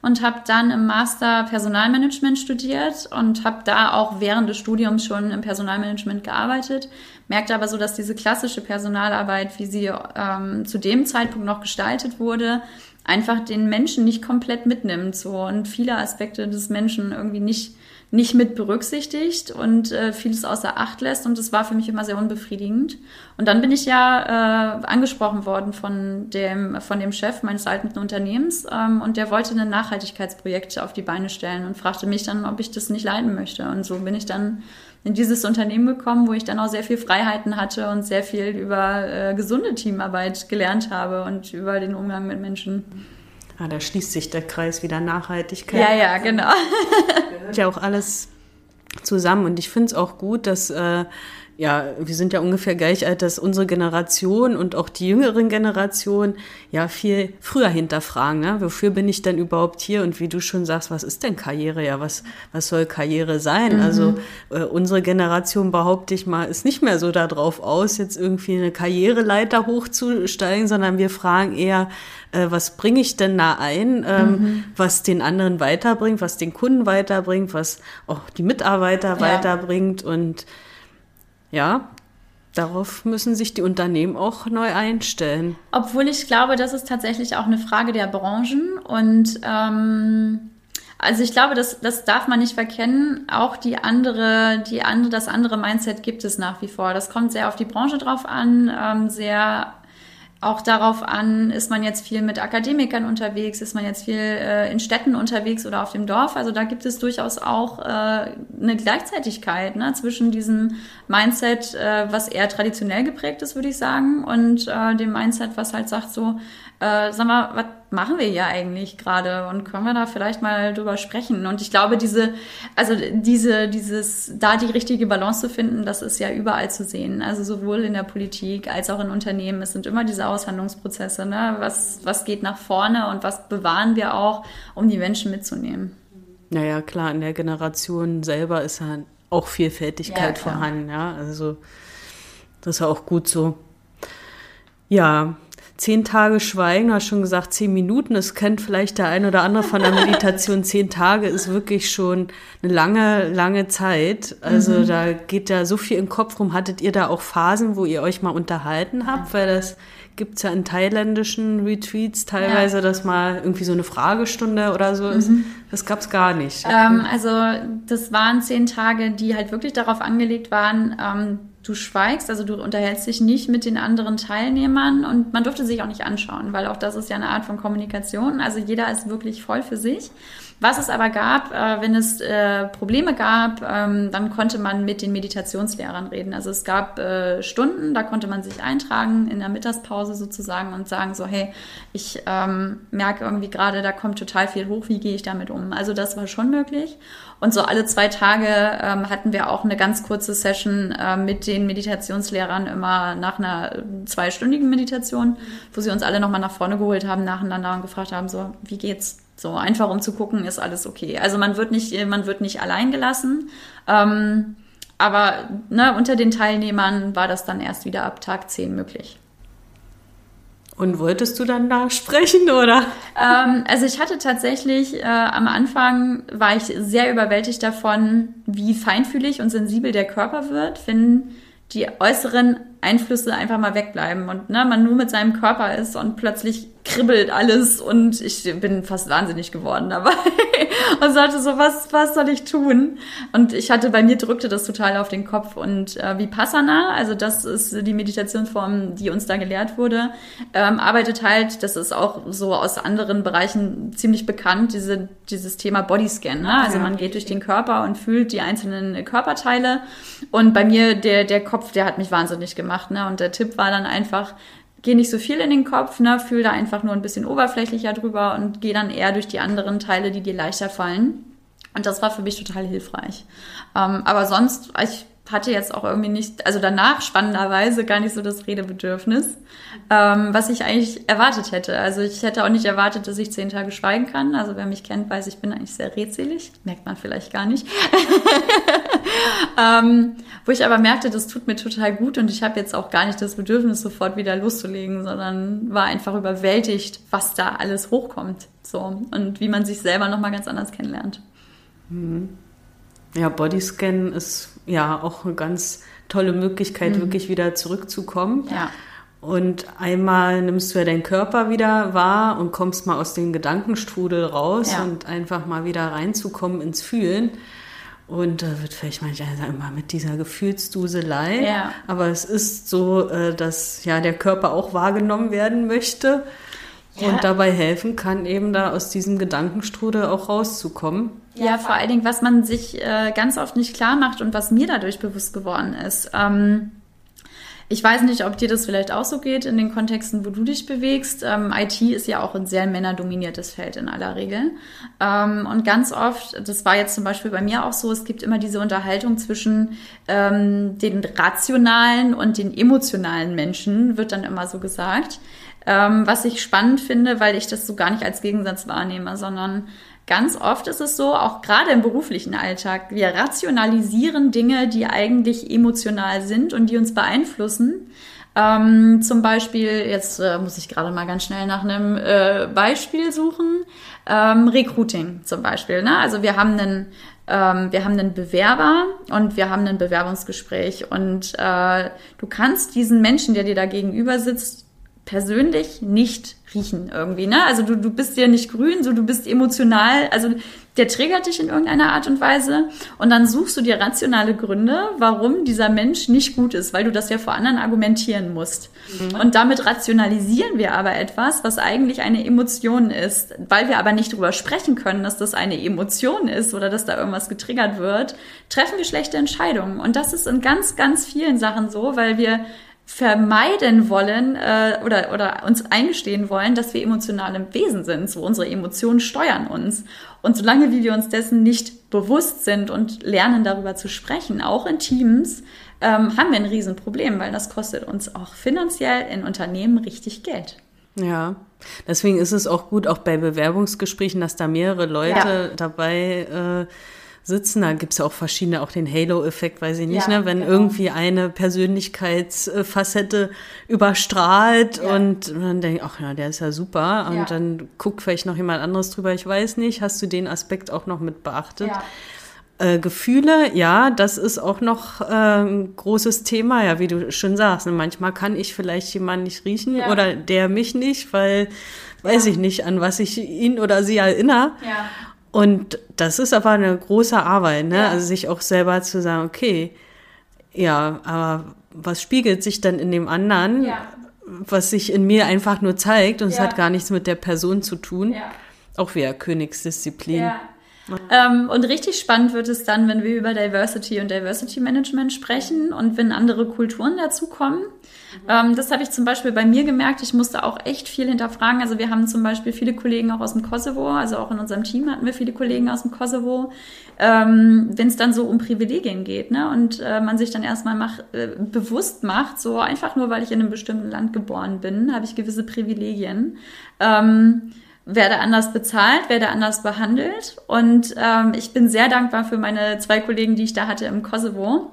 und habe dann im Master Personalmanagement studiert und habe da auch während des Studiums schon im Personalmanagement gearbeitet. Merkte aber so, dass diese klassische Personalarbeit, wie sie ähm, zu dem Zeitpunkt noch gestaltet wurde, einfach den Menschen nicht komplett mitnimmt so und viele Aspekte des Menschen irgendwie nicht nicht mit berücksichtigt und äh, vieles außer Acht lässt und das war für mich immer sehr unbefriedigend. Und dann bin ich ja äh, angesprochen worden von dem von dem Chef meines alten Unternehmens ähm, und der wollte ein Nachhaltigkeitsprojekt auf die Beine stellen und fragte mich dann, ob ich das nicht leiten möchte und so bin ich dann in dieses Unternehmen gekommen, wo ich dann auch sehr viel Freiheiten hatte und sehr viel über äh, gesunde Teamarbeit gelernt habe und über den Umgang mit Menschen. Ah, da schließt sich der Kreis wieder Nachhaltigkeit. Ja, ja, genau. Ja auch alles zusammen und ich finde es auch gut, dass äh, ja, wir sind ja ungefähr gleich alt, dass unsere Generation und auch die jüngeren Generationen ja viel früher hinterfragen. Ne? Wofür bin ich denn überhaupt hier? Und wie du schon sagst, was ist denn Karriere? Ja, was, was soll Karriere sein? Mhm. Also äh, unsere Generation, behaupte ich mal, ist nicht mehr so darauf aus, jetzt irgendwie eine Karriereleiter hochzusteigen, sondern wir fragen eher, äh, was bringe ich denn da ein, ähm, mhm. was den anderen weiterbringt, was den Kunden weiterbringt, was auch die Mitarbeiter ja. weiterbringt und ja, darauf müssen sich die Unternehmen auch neu einstellen. Obwohl ich glaube, das ist tatsächlich auch eine Frage der Branchen und ähm, also ich glaube, das, das darf man nicht verkennen. Auch die andere, die andere, das andere Mindset gibt es nach wie vor. Das kommt sehr auf die Branche drauf an, ähm, sehr auch darauf an, ist man jetzt viel mit Akademikern unterwegs, ist man jetzt viel äh, in Städten unterwegs oder auf dem Dorf. Also da gibt es durchaus auch äh, eine Gleichzeitigkeit ne, zwischen diesem Mindset, äh, was eher traditionell geprägt ist, würde ich sagen, und äh, dem Mindset, was halt sagt so, äh, sag mal, was machen wir hier eigentlich gerade und können wir da vielleicht mal drüber sprechen? Und ich glaube, diese, also diese, dieses, da die richtige Balance zu finden, das ist ja überall zu sehen. Also sowohl in der Politik als auch in Unternehmen. Es sind immer diese Aushandlungsprozesse. Ne? Was, was geht nach vorne und was bewahren wir auch, um die Menschen mitzunehmen? Naja, klar, in der Generation selber ist ja auch Vielfältigkeit ja, vorhanden, ja. Also das ist ja auch gut so. Ja, zehn Tage Schweigen, hast schon gesagt, zehn Minuten. Es kennt vielleicht der ein oder andere von der Meditation. zehn Tage ist wirklich schon eine lange, lange Zeit. Also mhm. da geht ja so viel im Kopf rum. Hattet ihr da auch Phasen, wo ihr euch mal unterhalten habt? Weil das gibt es ja in thailändischen Retreats teilweise, ja. dass mal irgendwie so eine Fragestunde oder so ist. Mhm. Das gab es gar nicht. Ähm, also das waren zehn Tage, die halt wirklich darauf angelegt waren, ähm, du schweigst, also du unterhältst dich nicht mit den anderen Teilnehmern und man durfte sich auch nicht anschauen, weil auch das ist ja eine Art von Kommunikation. Also jeder ist wirklich voll für sich. Was es aber gab, äh, wenn es äh, Probleme gab, ähm, dann konnte man mit den Meditationslehrern reden. Also es gab äh, Stunden, da konnte man sich eintragen in der Mittagspause sozusagen und sagen so, hey, ich ähm, merke irgendwie gerade, da kommt total viel hoch, wie gehe ich damit um? Also das war schon möglich. Und so alle zwei Tage ähm, hatten wir auch eine ganz kurze Session äh, mit den Meditationslehrern immer nach einer zweistündigen Meditation, wo sie uns alle nochmal nach vorne geholt haben nacheinander und gefragt haben, so, wie geht's? So einfach um zu gucken, ist alles okay. Also man wird nicht, man wird nicht allein gelassen. Ähm, aber ne, unter den Teilnehmern war das dann erst wieder ab Tag 10 möglich. Und wolltest du dann da sprechen, oder? Ähm, also ich hatte tatsächlich, äh, am Anfang war ich sehr überwältigt davon, wie feinfühlig und sensibel der Körper wird, wenn die äußeren Einflüsse einfach mal wegbleiben und ne, man nur mit seinem Körper ist und plötzlich kribbelt alles und ich bin fast wahnsinnig geworden dabei und sagte so, was, was soll ich tun? Und ich hatte, bei mir drückte das total auf den Kopf und äh, Vipassana, also das ist die Meditationsform, die uns da gelehrt wurde, ähm, arbeitet halt, das ist auch so aus anderen Bereichen ziemlich bekannt, diese, dieses Thema Bodyscan, ne? also man geht durch den Körper und fühlt die einzelnen Körperteile und bei mir, der, der Kopf, der hat mich wahnsinnig gemacht, ne? und der Tipp war dann einfach, geh nicht so viel in den Kopf, ne, fühl da einfach nur ein bisschen oberflächlicher drüber und geh dann eher durch die anderen Teile, die dir leichter fallen. Und das war für mich total hilfreich. Ähm, aber sonst, ich hatte jetzt auch irgendwie nicht, also danach spannenderweise gar nicht so das Redebedürfnis, ähm, was ich eigentlich erwartet hätte. Also ich hätte auch nicht erwartet, dass ich zehn Tage schweigen kann. Also wer mich kennt, weiß, ich bin eigentlich sehr redselig. Merkt man vielleicht gar nicht. ähm, wo ich aber merkte, das tut mir total gut und ich habe jetzt auch gar nicht das Bedürfnis, sofort wieder loszulegen, sondern war einfach überwältigt, was da alles hochkommt. So und wie man sich selber nochmal ganz anders kennenlernt. Mhm. Ja, Bodyscan ist ja auch eine ganz tolle Möglichkeit, mhm. wirklich wieder zurückzukommen. Ja. Und einmal nimmst du ja deinen Körper wieder wahr und kommst mal aus dem Gedankenstrudel raus ja. und einfach mal wieder reinzukommen ins Fühlen. Und da wird vielleicht manchmal sagen, immer mit dieser Gefühlsduselei. Ja. Aber es ist so, äh, dass ja der Körper auch wahrgenommen werden möchte ja. und dabei helfen kann, eben da aus diesem Gedankenstrudel auch rauszukommen. Ja, vor allen Dingen, was man sich äh, ganz oft nicht klar macht und was mir dadurch bewusst geworden ist. Ähm, ich weiß nicht, ob dir das vielleicht auch so geht in den Kontexten, wo du dich bewegst. Ähm, IT ist ja auch ein sehr männerdominiertes Feld in aller Regel. Ähm, und ganz oft, das war jetzt zum Beispiel bei mir auch so, es gibt immer diese Unterhaltung zwischen ähm, den rationalen und den emotionalen Menschen, wird dann immer so gesagt. Ähm, was ich spannend finde, weil ich das so gar nicht als Gegensatz wahrnehme, sondern Ganz oft ist es so, auch gerade im beruflichen Alltag, wir rationalisieren Dinge, die eigentlich emotional sind und die uns beeinflussen. Ähm, zum Beispiel, jetzt äh, muss ich gerade mal ganz schnell nach einem äh, Beispiel suchen. Ähm, Recruiting zum Beispiel. Ne? Also wir haben einen ähm, wir haben einen Bewerber und wir haben ein Bewerbungsgespräch und äh, du kannst diesen Menschen, der dir da gegenüber sitzt, persönlich nicht riechen irgendwie, ne? Also du, du bist ja nicht grün, so du bist emotional, also der triggert dich in irgendeiner Art und Weise und dann suchst du dir rationale Gründe, warum dieser Mensch nicht gut ist, weil du das ja vor anderen argumentieren musst. Mhm. Und damit rationalisieren wir aber etwas, was eigentlich eine Emotion ist, weil wir aber nicht drüber sprechen können, dass das eine Emotion ist oder dass da irgendwas getriggert wird, treffen wir schlechte Entscheidungen und das ist in ganz ganz vielen Sachen so, weil wir vermeiden wollen äh, oder, oder uns eingestehen wollen, dass wir emotionale Wesen sind. So unsere Emotionen steuern uns. Und solange wie wir uns dessen nicht bewusst sind und lernen darüber zu sprechen, auch in Teams, ähm, haben wir ein Riesenproblem, weil das kostet uns auch finanziell in Unternehmen richtig Geld. Ja, deswegen ist es auch gut, auch bei Bewerbungsgesprächen, dass da mehrere Leute ja. dabei äh, sitzen. Da gibt es ja auch verschiedene, auch den Halo-Effekt, weiß ich nicht, ja, ne? wenn genau. irgendwie eine Persönlichkeitsfacette überstrahlt ja. und dann denke ich, ach ja, der ist ja super. Und ja. dann guckt vielleicht noch jemand anderes drüber, ich weiß nicht. Hast du den Aspekt auch noch mit beachtet? Äh, Gefühle, ja, das ist auch noch äh, ein großes Thema, ja, wie du schon sagst. Ne? Manchmal kann ich vielleicht jemanden nicht riechen oder der mich nicht, weil weiß ich nicht, an was ich ihn oder sie erinnere. Ja. Und das ist aber eine große Arbeit, ne? Ja. Also sich auch selber zu sagen, okay, ja, aber was spiegelt sich dann in dem anderen, ja. was sich in mir einfach nur zeigt und ja. es hat gar nichts mit der Person zu tun. Auch wieder Königsdisziplin. Ähm, und richtig spannend wird es dann, wenn wir über Diversity und Diversity Management sprechen und wenn andere Kulturen dazukommen. Ähm, das habe ich zum Beispiel bei mir gemerkt. Ich musste auch echt viel hinterfragen. Also wir haben zum Beispiel viele Kollegen auch aus dem Kosovo, also auch in unserem Team hatten wir viele Kollegen aus dem Kosovo. Ähm, wenn es dann so um Privilegien geht, ne? Und äh, man sich dann erstmal mach, äh, bewusst macht, so einfach nur, weil ich in einem bestimmten Land geboren bin, habe ich gewisse Privilegien. Ähm, werde anders bezahlt, werde anders behandelt. Und ähm, ich bin sehr dankbar für meine zwei Kollegen, die ich da hatte im Kosovo,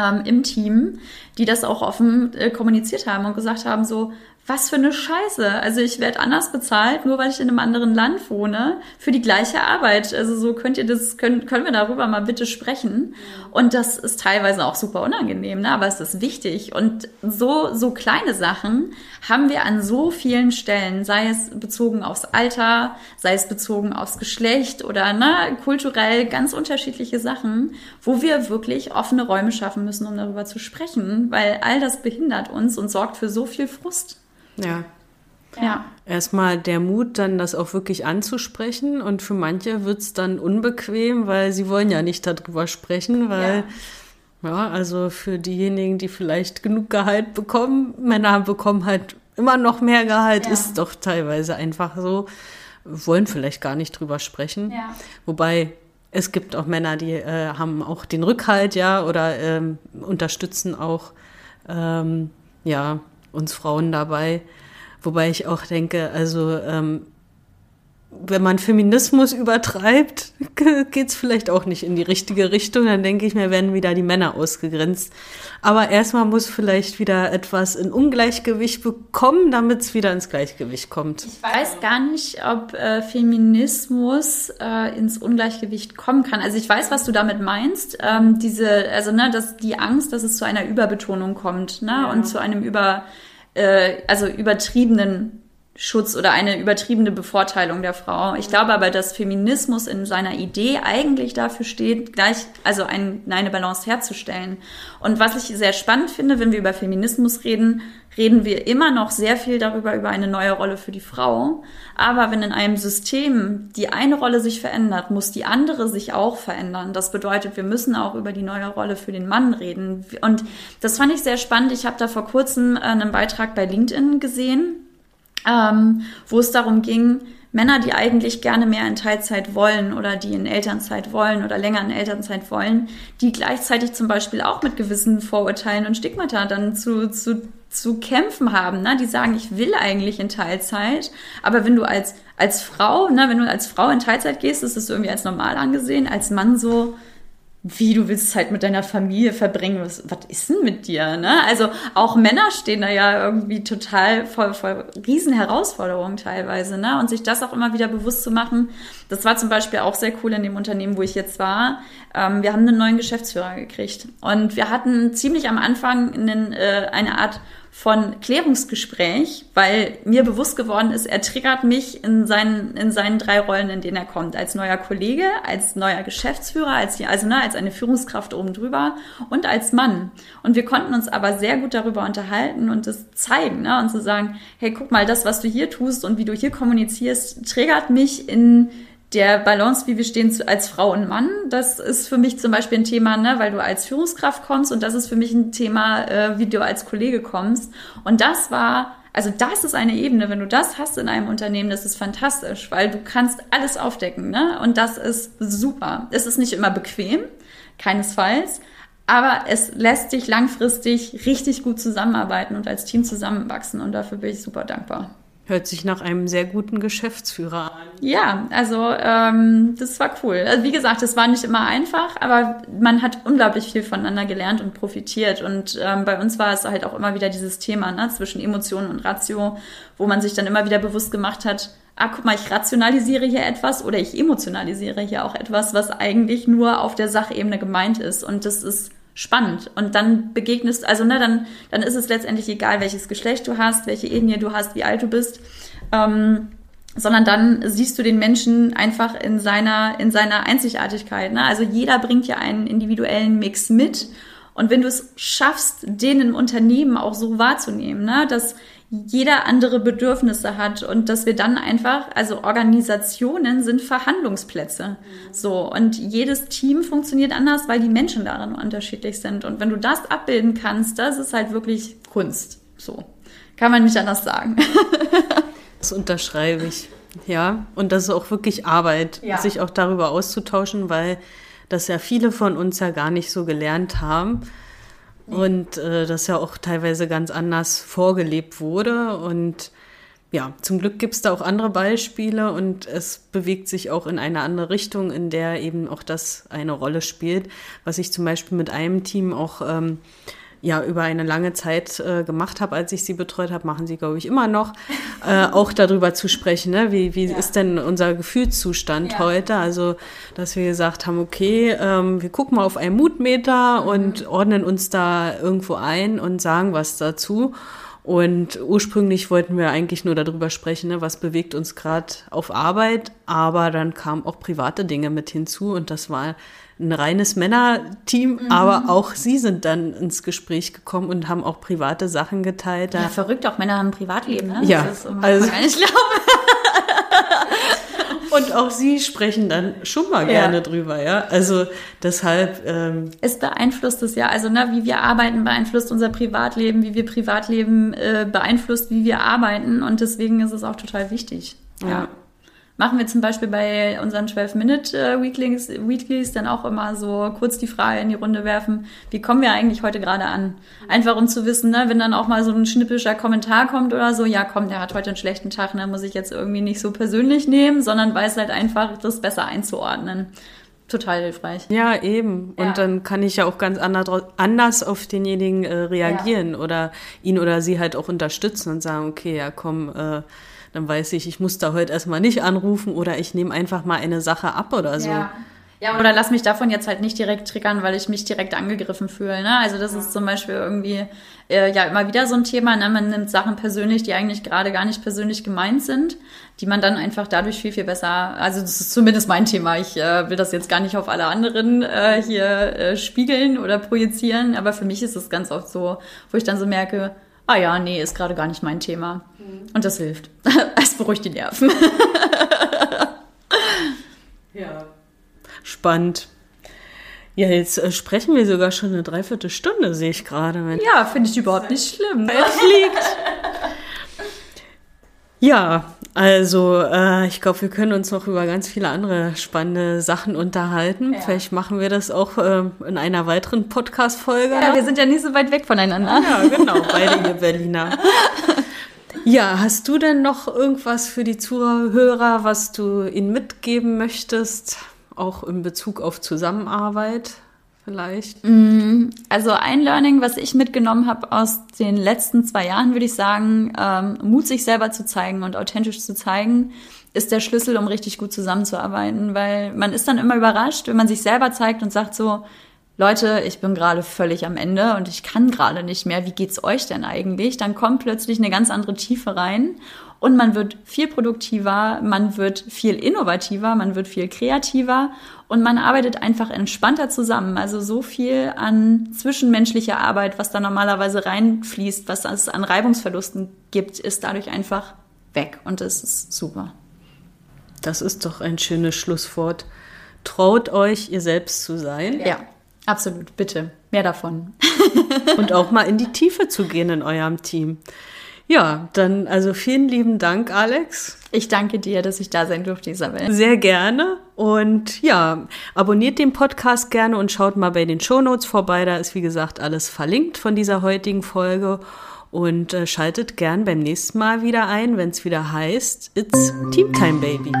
ähm, im Team, die das auch offen äh, kommuniziert haben und gesagt haben, so, was für eine Scheiße. Also ich werde anders bezahlt, nur weil ich in einem anderen Land wohne, für die gleiche Arbeit. Also so könnt ihr das, können, können wir darüber mal bitte sprechen. Und das ist teilweise auch super unangenehm, ne? aber es ist wichtig. Und so, so kleine Sachen haben wir an so vielen Stellen, sei es bezogen aufs Alter, sei es bezogen aufs Geschlecht oder ne, kulturell ganz unterschiedliche Sachen, wo wir wirklich offene Räume schaffen müssen, um darüber zu sprechen, weil all das behindert uns und sorgt für so viel Frust. Ja. Ja. Erstmal der Mut, dann das auch wirklich anzusprechen. Und für manche wird es dann unbequem, weil sie wollen ja nicht darüber sprechen, weil, ja. ja, also für diejenigen, die vielleicht genug Gehalt bekommen, Männer bekommen halt immer noch mehr Gehalt, ja. ist doch teilweise einfach so, wollen vielleicht gar nicht drüber sprechen. Ja. Wobei es gibt auch Männer, die äh, haben auch den Rückhalt, ja, oder ähm, unterstützen auch, ähm, ja, uns Frauen dabei. Wobei ich auch denke, also ähm, wenn man Feminismus übertreibt, geht es vielleicht auch nicht in die richtige Richtung. Dann denke ich mir, werden wieder die Männer ausgegrenzt. Aber erstmal muss vielleicht wieder etwas in Ungleichgewicht bekommen, damit es wieder ins Gleichgewicht kommt. Ich weiß gar nicht, ob äh, Feminismus äh, ins Ungleichgewicht kommen kann. Also ich weiß, was du damit meinst. Ähm, diese, also ne, dass die Angst, dass es zu einer Überbetonung kommt, ne, ja. und zu einem über, äh, also übertriebenen Schutz oder eine übertriebene Bevorteilung der Frau. Ich glaube aber, dass Feminismus in seiner Idee eigentlich dafür steht, gleich, also ein, eine Balance herzustellen. Und was ich sehr spannend finde, wenn wir über Feminismus reden, reden wir immer noch sehr viel darüber, über eine neue Rolle für die Frau. Aber wenn in einem System die eine Rolle sich verändert, muss die andere sich auch verändern. Das bedeutet, wir müssen auch über die neue Rolle für den Mann reden. Und das fand ich sehr spannend. Ich habe da vor kurzem einen Beitrag bei LinkedIn gesehen ähm, wo es darum ging, Männer, die eigentlich gerne mehr in Teilzeit wollen oder die in Elternzeit wollen oder länger in Elternzeit wollen, die gleichzeitig zum Beispiel auch mit gewissen Vorurteilen und Stigmata dann zu, zu, zu kämpfen haben. Ne? Die sagen, ich will eigentlich in Teilzeit, aber wenn du als, als Frau, ne, wenn du als Frau in Teilzeit gehst, ist das irgendwie als normal angesehen, als Mann so, wie du willst Zeit mit deiner Familie verbringen, was, was ist denn mit dir? Ne? Also auch Männer stehen da ja irgendwie total vor, vor riesen Herausforderungen teilweise, ne? Und sich das auch immer wieder bewusst zu machen. Das war zum Beispiel auch sehr cool in dem Unternehmen, wo ich jetzt war. Ähm, wir haben einen neuen Geschäftsführer gekriegt und wir hatten ziemlich am Anfang einen, äh, eine Art von Klärungsgespräch, weil mir bewusst geworden ist, er triggert mich in seinen, in seinen drei Rollen, in denen er kommt. Als neuer Kollege, als neuer Geschäftsführer, als, also, ne, als eine Führungskraft oben drüber und als Mann. Und wir konnten uns aber sehr gut darüber unterhalten und das zeigen, ne, und zu sagen, hey, guck mal, das, was du hier tust und wie du hier kommunizierst, triggert mich in der Balance, wie wir stehen als Frau und Mann, das ist für mich zum Beispiel ein Thema, ne, weil du als Führungskraft kommst und das ist für mich ein Thema, äh, wie du als Kollege kommst. Und das war, also das ist eine Ebene, wenn du das hast in einem Unternehmen, das ist fantastisch, weil du kannst alles aufdecken, ne? Und das ist super. Es ist nicht immer bequem, keinesfalls, aber es lässt dich langfristig richtig gut zusammenarbeiten und als Team zusammenwachsen und dafür bin ich super dankbar. Hört sich nach einem sehr guten Geschäftsführer an. Ja, also ähm, das war cool. Also wie gesagt, es war nicht immer einfach, aber man hat unglaublich viel voneinander gelernt und profitiert. Und ähm, bei uns war es halt auch immer wieder dieses Thema ne, zwischen Emotionen und Ratio, wo man sich dann immer wieder bewusst gemacht hat, ah, guck mal, ich rationalisiere hier etwas oder ich emotionalisiere hier auch etwas, was eigentlich nur auf der Sachebene gemeint ist. Und das ist spannend. Und dann begegnest, also ne, dann, dann ist es letztendlich egal, welches Geschlecht du hast, welche Ethnie du hast, wie alt du bist. Ähm, sondern dann siehst du den Menschen einfach in seiner, in seiner Einzigartigkeit. Ne? Also jeder bringt ja einen individuellen Mix mit. Und wenn du es schaffst, den im Unternehmen auch so wahrzunehmen, ne, dass jeder andere Bedürfnisse hat und dass wir dann einfach, also Organisationen sind Verhandlungsplätze. So. Und jedes Team funktioniert anders, weil die Menschen darin unterschiedlich sind. Und wenn du das abbilden kannst, das ist halt wirklich Kunst. So. Kann man nicht anders sagen. das unterschreibe ich. Ja. Und das ist auch wirklich Arbeit, ja. sich auch darüber auszutauschen, weil das ja viele von uns ja gar nicht so gelernt haben und äh, das ja auch teilweise ganz anders vorgelebt wurde. Und ja, zum Glück gibt es da auch andere Beispiele und es bewegt sich auch in eine andere Richtung, in der eben auch das eine Rolle spielt, was ich zum Beispiel mit einem Team auch ähm, ja über eine lange Zeit äh, gemacht habe, als ich sie betreut habe, machen sie, glaube ich, immer noch, äh, auch darüber zu sprechen, ne? wie, wie ja. ist denn unser Gefühlszustand ja. heute? Also, dass wir gesagt haben, okay, ähm, wir gucken mal auf einen Mutmeter mhm. und ordnen uns da irgendwo ein und sagen was dazu. Und ursprünglich wollten wir eigentlich nur darüber sprechen, ne, was bewegt uns gerade auf Arbeit, aber dann kamen auch private Dinge mit hinzu und das war ein reines Männerteam, mhm. aber auch sie sind dann ins Gespräch gekommen und haben auch private Sachen geteilt. Ja, verrückt, auch Männer haben ein Privatleben, ne? Ja, das ist also, gar nicht glauben. Und auch sie sprechen dann schon mal ja. gerne drüber, ja. Also deshalb. Ähm es beeinflusst es ja. Also, ne, wie wir arbeiten, beeinflusst unser Privatleben, wie wir Privatleben äh, beeinflusst, wie wir arbeiten. Und deswegen ist es auch total wichtig. ja. ja machen wir zum Beispiel bei unseren 12-Minute-Weeklies Weeklies dann auch immer so kurz die Frage in die Runde werfen, wie kommen wir eigentlich heute gerade an? Einfach um zu wissen, ne, wenn dann auch mal so ein schnippischer Kommentar kommt oder so, ja komm, der hat heute einen schlechten Tag, ne, muss ich jetzt irgendwie nicht so persönlich nehmen, sondern weiß halt einfach, das besser einzuordnen. Total hilfreich. Ja, eben. Und ja. dann kann ich ja auch ganz anders auf denjenigen äh, reagieren ja. oder ihn oder sie halt auch unterstützen und sagen, okay, ja komm, äh, dann weiß ich, ich muss da heute erstmal nicht anrufen oder ich nehme einfach mal eine Sache ab oder so. Ja. Ja, oder lass mich davon jetzt halt nicht direkt triggern, weil ich mich direkt angegriffen fühle. Ne? Also das ist zum Beispiel irgendwie äh, ja immer wieder so ein Thema. Ne? Man nimmt Sachen persönlich, die eigentlich gerade gar nicht persönlich gemeint sind, die man dann einfach dadurch viel, viel besser, also das ist zumindest mein Thema. Ich äh, will das jetzt gar nicht auf alle anderen äh, hier äh, spiegeln oder projizieren, aber für mich ist es ganz oft so, wo ich dann so merke, ah ja, nee, ist gerade gar nicht mein Thema. Mhm. Und das hilft. Es beruhigt die Nerven. ja. Spannend. Ja, jetzt äh, sprechen wir sogar schon eine Dreiviertelstunde, sehe ich gerade. Ja, finde ich überhaupt nicht schlimm. Es liegt. Ja, also äh, ich glaube, wir können uns noch über ganz viele andere spannende Sachen unterhalten. Ja. Vielleicht machen wir das auch äh, in einer weiteren Podcast-Folge. Ja, wir sind ja nicht so weit weg voneinander. Ja, genau, beide ihr Berliner. Ja, hast du denn noch irgendwas für die Zuhörer, was du ihnen mitgeben möchtest, auch in Bezug auf Zusammenarbeit? vielleicht? Mm, also ein Learning, was ich mitgenommen habe aus den letzten zwei Jahren, würde ich sagen, ähm, Mut sich selber zu zeigen und authentisch zu zeigen, ist der Schlüssel, um richtig gut zusammenzuarbeiten, weil man ist dann immer überrascht, wenn man sich selber zeigt und sagt so, Leute, ich bin gerade völlig am Ende und ich kann gerade nicht mehr. Wie geht's euch denn eigentlich? Dann kommt plötzlich eine ganz andere Tiefe rein und man wird viel produktiver, man wird viel innovativer, man wird viel kreativer und man arbeitet einfach entspannter zusammen. Also so viel an zwischenmenschlicher Arbeit, was da normalerweise reinfließt, was es an Reibungsverlusten gibt, ist dadurch einfach weg und das ist super. Das ist doch ein schönes Schlusswort. Traut euch, ihr selbst zu sein. Ja, absolut. Bitte. Mehr davon. Und auch mal in die Tiefe zu gehen in eurem Team. Ja, dann also vielen lieben Dank, Alex. Ich danke dir, dass ich da sein durfte, Isabel. Sehr gerne. Und ja, abonniert den Podcast gerne und schaut mal bei den Shownotes vorbei. Da ist, wie gesagt, alles verlinkt von dieser heutigen Folge. Und äh, schaltet gern beim nächsten Mal wieder ein, wenn es wieder heißt, It's Team Time Baby.